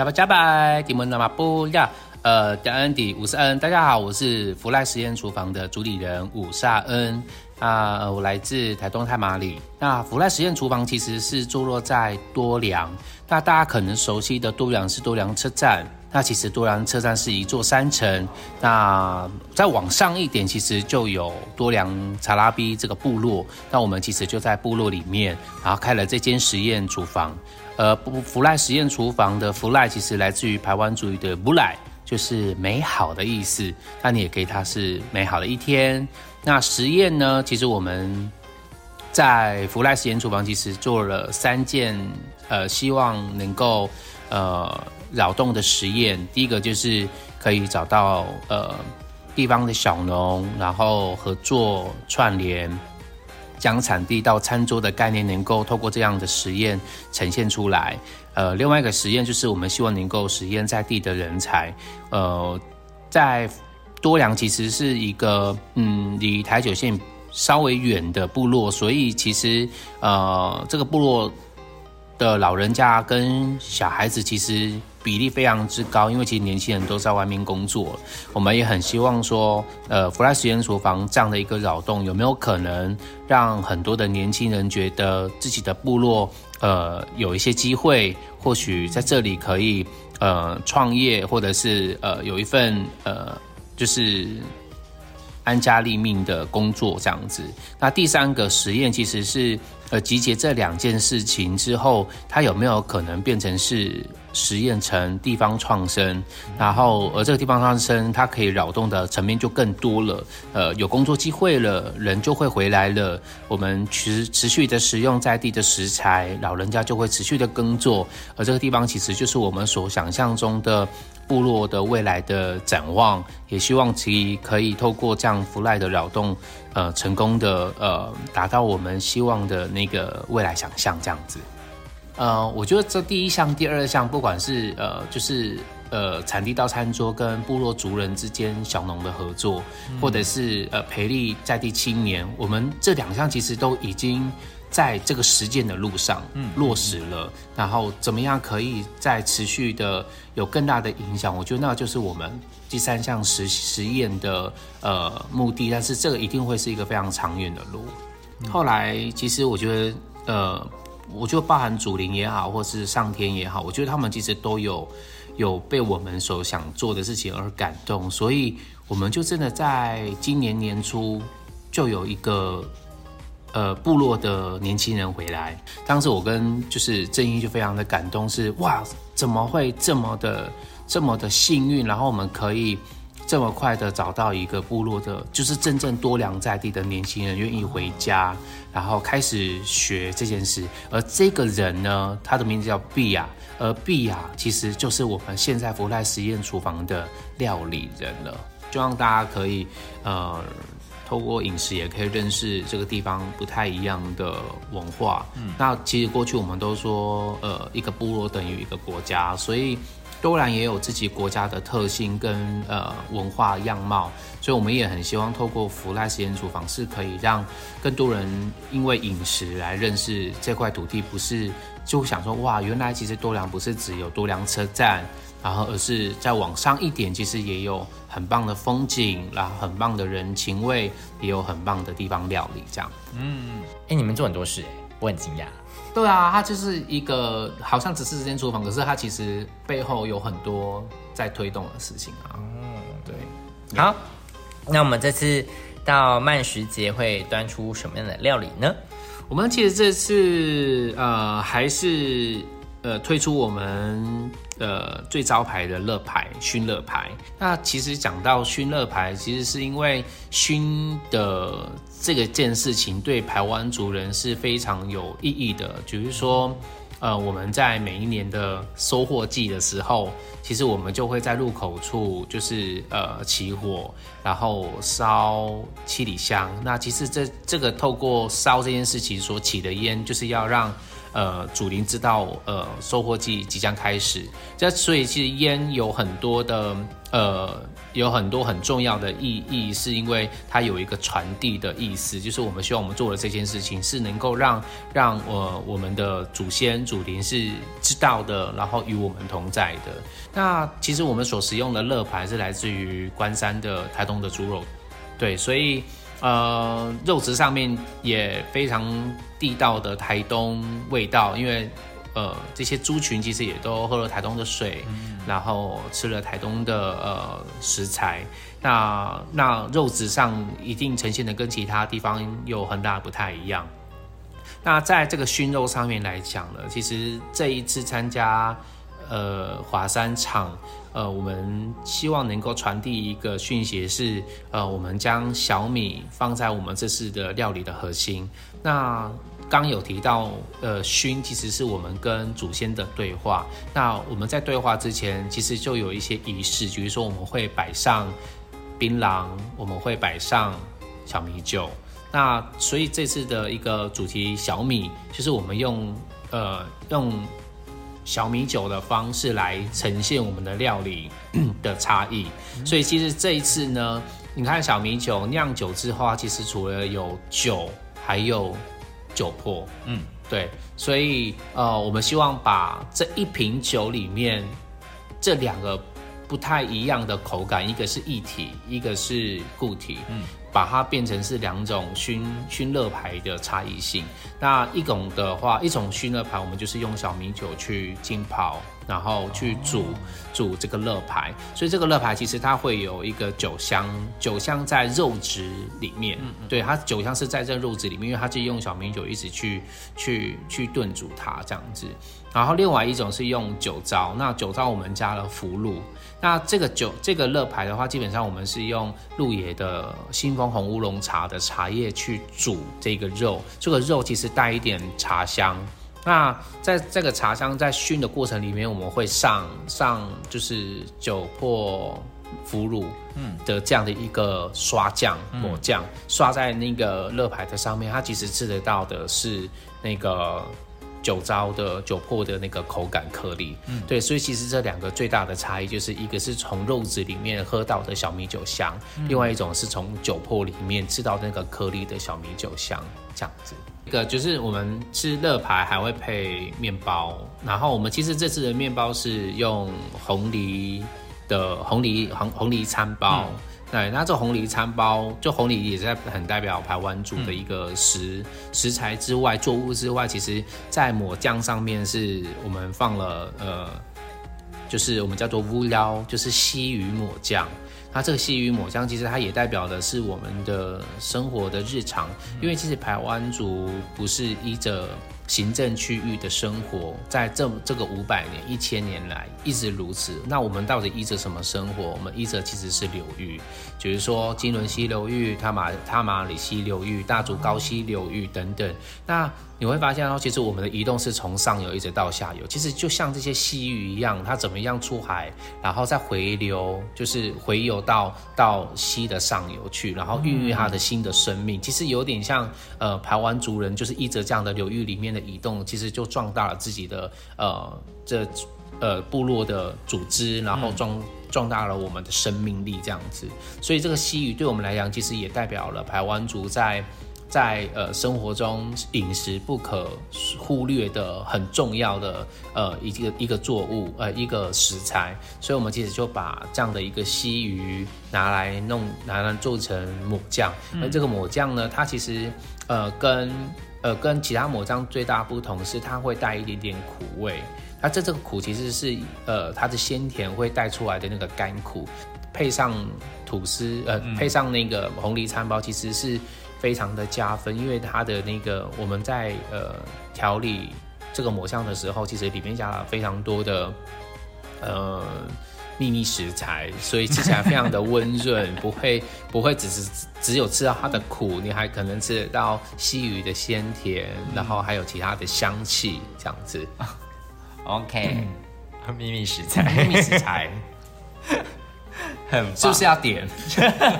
加拜加拜，迪门那么不呀，呃，感恩迪五十恩，大家好，我是福赖实验厨房的主理人武萨恩，啊，我来自台东太马里。那福赖实验厨房其实是坐落在多良，那大家可能熟悉的多良是多良车站。那其实多良车站是一座山城，那再往上一点，其实就有多良查拉比这个部落。那我们其实就在部落里面，然后开了这间实验厨房。呃，福赖实验厨房的福赖其实来自于台湾主语的布赖，就是美好的意思。那你也可以它是美好的一天。那实验呢，其实我们在福赖实验厨房其实做了三件，呃，希望能够呃。扰动的实验，第一个就是可以找到呃地方的小农，然后合作串联，将产地到餐桌的概念能够透过这样的实验呈现出来。呃，另外一个实验就是我们希望能够实验在地的人才。呃，在多良其实是一个嗯离台九线稍微远的部落，所以其实呃这个部落的老人家跟小孩子其实。比例非常之高，因为其实年轻人都在外面工作。我们也很希望说，呃，弗莱实验厨房这样的一个扰动，有没有可能让很多的年轻人觉得自己的部落，呃，有一些机会，或许在这里可以，呃，创业，或者是呃，有一份呃，就是安家立命的工作这样子。那第三个实验其实是，呃，集结这两件事情之后，它有没有可能变成是？实验成地方创生，然后而这个地方创生，它可以扰动的层面就更多了。呃，有工作机会了，人就会回来了。我们持持续的使用在地的食材，老人家就会持续的耕作。而这个地方其实就是我们所想象中的部落的未来的展望。也希望其可以透过这样福赖的扰动，呃，成功的呃，达到我们希望的那个未来想象这样子。呃，我觉得这第一项、第二项，不管是呃，就是呃，产地到餐桌跟部落族人之间小农的合作，或者是呃，培力在地青年，我们这两项其实都已经在这个实践的路上落实了。然后怎么样可以再持续的有更大的影响？我觉得那就是我们第三项实实验的呃目的。但是这个一定会是一个非常长远的路。后来其实我觉得呃。我就包含祖灵也好，或是上天也好，我觉得他们其实都有有被我们所想做的事情而感动，所以我们就真的在今年年初就有一个呃部落的年轻人回来，当时我跟就是正义就非常的感动，是哇，怎么会这么的这么的幸运，然后我们可以。这么快的找到一个部落的，就是真正多良在地的年轻人愿意回家，然后开始学这件事。而这个人呢，他的名字叫毕亚，而毕亚其实就是我们现在福赖实验厨房的料理人了。希望大家可以呃，透过饮食也可以认识这个地方不太一样的文化。嗯，那其实过去我们都说，呃，一个部落等于一个国家，所以。多兰也有自己国家的特性跟呃文化样貌，所以我们也很希望透过福赖实验厨房是可以让更多人因为饮食来认识这块土地，不是就想说哇，原来其实多良不是只有多良车站，然后而是在往上一点，其实也有很棒的风景，然后很棒的人情味，也有很棒的地方料理这样。嗯，哎，你们做很多事，我很惊讶。对啊，它就是一个好像只是这间厨房，可是它其实背后有很多在推动的事情啊。嗯，对。好，那我们这次到慢食节会端出什么样的料理呢？我们其实这次呃还是呃推出我们呃最招牌的乐牌熏乐牌。那其实讲到熏乐牌，其实是因为熏的。这个件事情对台湾族人是非常有意义的，比如说，呃，我们在每一年的收获季的时候，其实我们就会在入口处就是呃起火，然后烧七里香。那其实这这个透过烧这件事情所起的烟，就是要让呃主灵知道呃收获季即将开始。这所以其实烟有很多的呃有很多很重要的意义，是因为它有一个传递的意思，就是我们希望我们做的这件事情是能够让让呃我们的祖先祖灵是知道的，然后与我们同在的。那其实我们所使用的乐牌是来自于关山的台东的猪肉，对，所以呃肉质上面也非常地道的台东味道，因为呃这些猪群其实也都喝了台东的水，然后吃了台东的呃食材，那那肉质上一定呈现的跟其他地方有很大不太一样。那在这个熏肉上面来讲呢，其实这一次参加。呃，华山场，呃，我们希望能够传递一个讯息是，呃，我们将小米放在我们这次的料理的核心。那刚有提到，呃，熏其实是我们跟祖先的对话。那我们在对话之前，其实就有一些仪式，比如说我们会摆上槟榔，我们会摆上小米酒。那所以这次的一个主题小米，就是我们用，呃，用。小米酒的方式来呈现我们的料理 的差异，所以其实这一次呢，你看小米酒酿酒之后，其实除了有酒，还有酒粕，嗯，对，所以呃，我们希望把这一瓶酒里面这两个不太一样的口感，一个是液体，一个是固体，嗯。把它变成是两种熏熏热牌的差异性。那一种的话，一种熏热牌，我们就是用小米酒去浸泡，然后去煮煮这个乐牌。所以这个乐牌其实它会有一个酒香，酒香在肉质里面。嗯嗯。对，它酒香是在这肉质里面，因为它是用小米酒一直去去去炖煮它这样子。然后另外一种是用酒糟，那酒糟我们加了福禄。那这个酒这个乐牌的话，基本上我们是用鹿野的新丰红乌龙茶的茶叶去煮这个肉，这个肉其实带一点茶香。那在这个茶香在熏的过程里面，我们会上上就是酒粕腐乳嗯的这样的一个刷酱抹酱，刷在那个乐牌的上面，它其实吃得到的是那个。酒糟的酒粕的那个口感颗粒，嗯，对，所以其实这两个最大的差异就是一个是从肉质里面喝到的小米酒香，另外一种是从酒粕里面吃到那个颗粒的小米酒香，这样子。一个就是我们吃乐牌还会配面包，然后我们其实这次的面包是用红梨的红梨红红梨餐包。对，那这红梨餐包，就红梨也是很代表台湾族的一个食食材之外，作物之外，其实在抹酱上面是我们放了呃，就是我们叫做乌撩，就是西鱼抹酱。它这个西鱼抹酱，其实它也代表的是我们的生活的日常，因为其实台湾族不是依着。行政区域的生活，在这这个五百年、一千年来一直如此。那我们到底依着什么生活？我们依着其实是流域，比如说金轮溪流域、塔马塔马里溪流域、大竹高溪流域等等。那你会发现哦，其实我们的移动是从上游一直到下游，其实就像这些溪域一样，它怎么样出海，然后再回流，就是回游到到溪的上游去，然后孕育它的新的生命。其实有点像呃，台湾族人就是依着这样的流域里面的移动，其实就壮大了自己的呃这呃部落的组织，然后壮壮大了我们的生命力这样子。所以这个西鱼对我们来讲，其实也代表了台湾族在。在呃生活中饮食不可忽略的很重要的呃一个一个作物呃一个食材，所以我们其实就把这样的一个西鱼拿来弄拿来做成抹酱。那这个抹酱呢，它其实呃跟呃跟其他抹酱最大不同是它会带一点点苦味。它这这个苦其实是呃它的鲜甜会带出来的那个甘苦，配上吐司呃配上那个红梨餐包，其实是。非常的加分，因为它的那个我们在呃调理这个抹香的时候，其实里面加了非常多的呃秘密食材，所以吃起来非常的温润，不会不会只是只有吃到它的苦，你还可能吃得到西鱼的鲜甜，然后还有其他的香气这样子。OK，秘密食材，秘密食材，很是不是要点？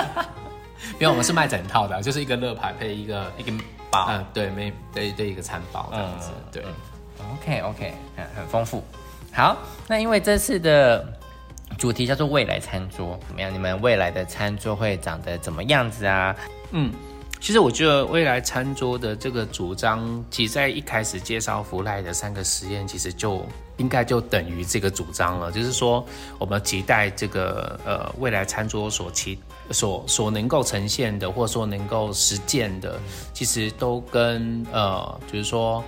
因为我们是卖整套的，就是一个乐牌配一个一个包，嗯，对，没对对一个餐包这样子，对。OK OK，很很丰富。好，那因为这次的主题叫做未来餐桌，怎么样？你们未来的餐桌会长得怎么样子啊？嗯，其实我觉得未来餐桌的这个主张，其实在一开始介绍福来的三个实验，其实就应该就等于这个主张了。就是说，我们期待这个呃未来餐桌所期所所能够呈现的，或者说能够实践的，其实都跟呃，就是说。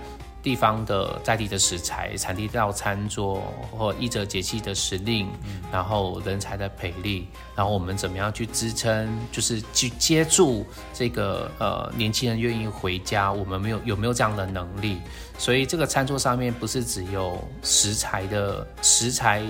地方的在地的食材、产地到餐桌，或依着节气的时令，然后人才的培力，然后我们怎么样去支撑，就是去接住这个呃年轻人愿意回家，我们没有有没有这样的能力？所以这个餐桌上面不是只有食材的食材。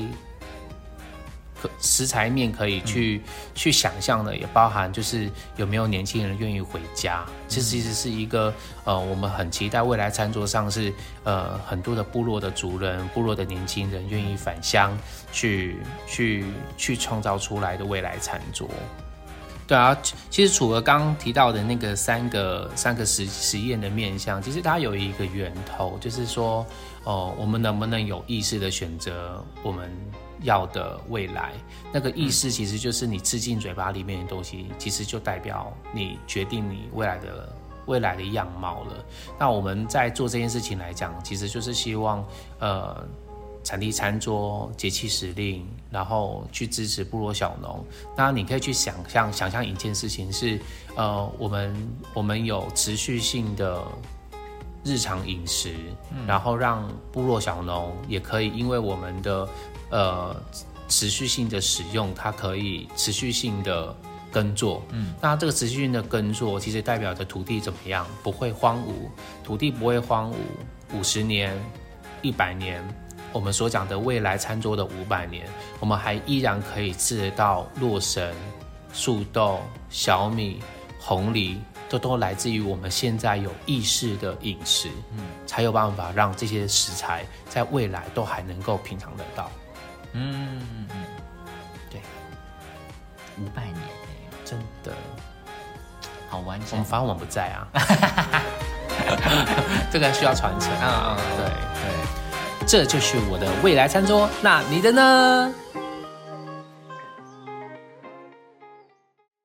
食材面可以去去想象的，也包含就是有没有年轻人愿意回家。这其实是一个呃，我们很期待未来餐桌上是呃很多的部落的族人、部落的年轻人愿意返乡去去去创造出来的未来餐桌。对啊，其实除了刚刚提到的那个三个三个实实验的面向，其实它有一个源头，就是说哦，我们能不能有意识的选择我们。要的未来，那个意思其实就是你吃进嘴巴里面的东西，其实就代表你决定你未来的未来的样貌了。那我们在做这件事情来讲，其实就是希望，呃，产地餐桌、节气时令，然后去支持部落小农。那你可以去想象，想象一件事情是，呃，我们我们有持续性的日常饮食，然后让部落小农也可以因为我们的。呃，持续性的使用，它可以持续性的耕作。嗯，那这个持续性的耕作，其实代表着土地怎么样？不会荒芜，土地不会荒芜。五十年、一百年，我们所讲的未来餐桌的五百年，我们还依然可以吃得到洛神、树豆、小米、红梨，这都来自于我们现在有意识的饮食。嗯，才有办法让这些食材在未来都还能够品尝得到。嗯嗯嗯，对，五百年真的好完整。我们反正我们不在啊，这个需要传承啊。对对，这就是我的未来餐桌，那你的呢？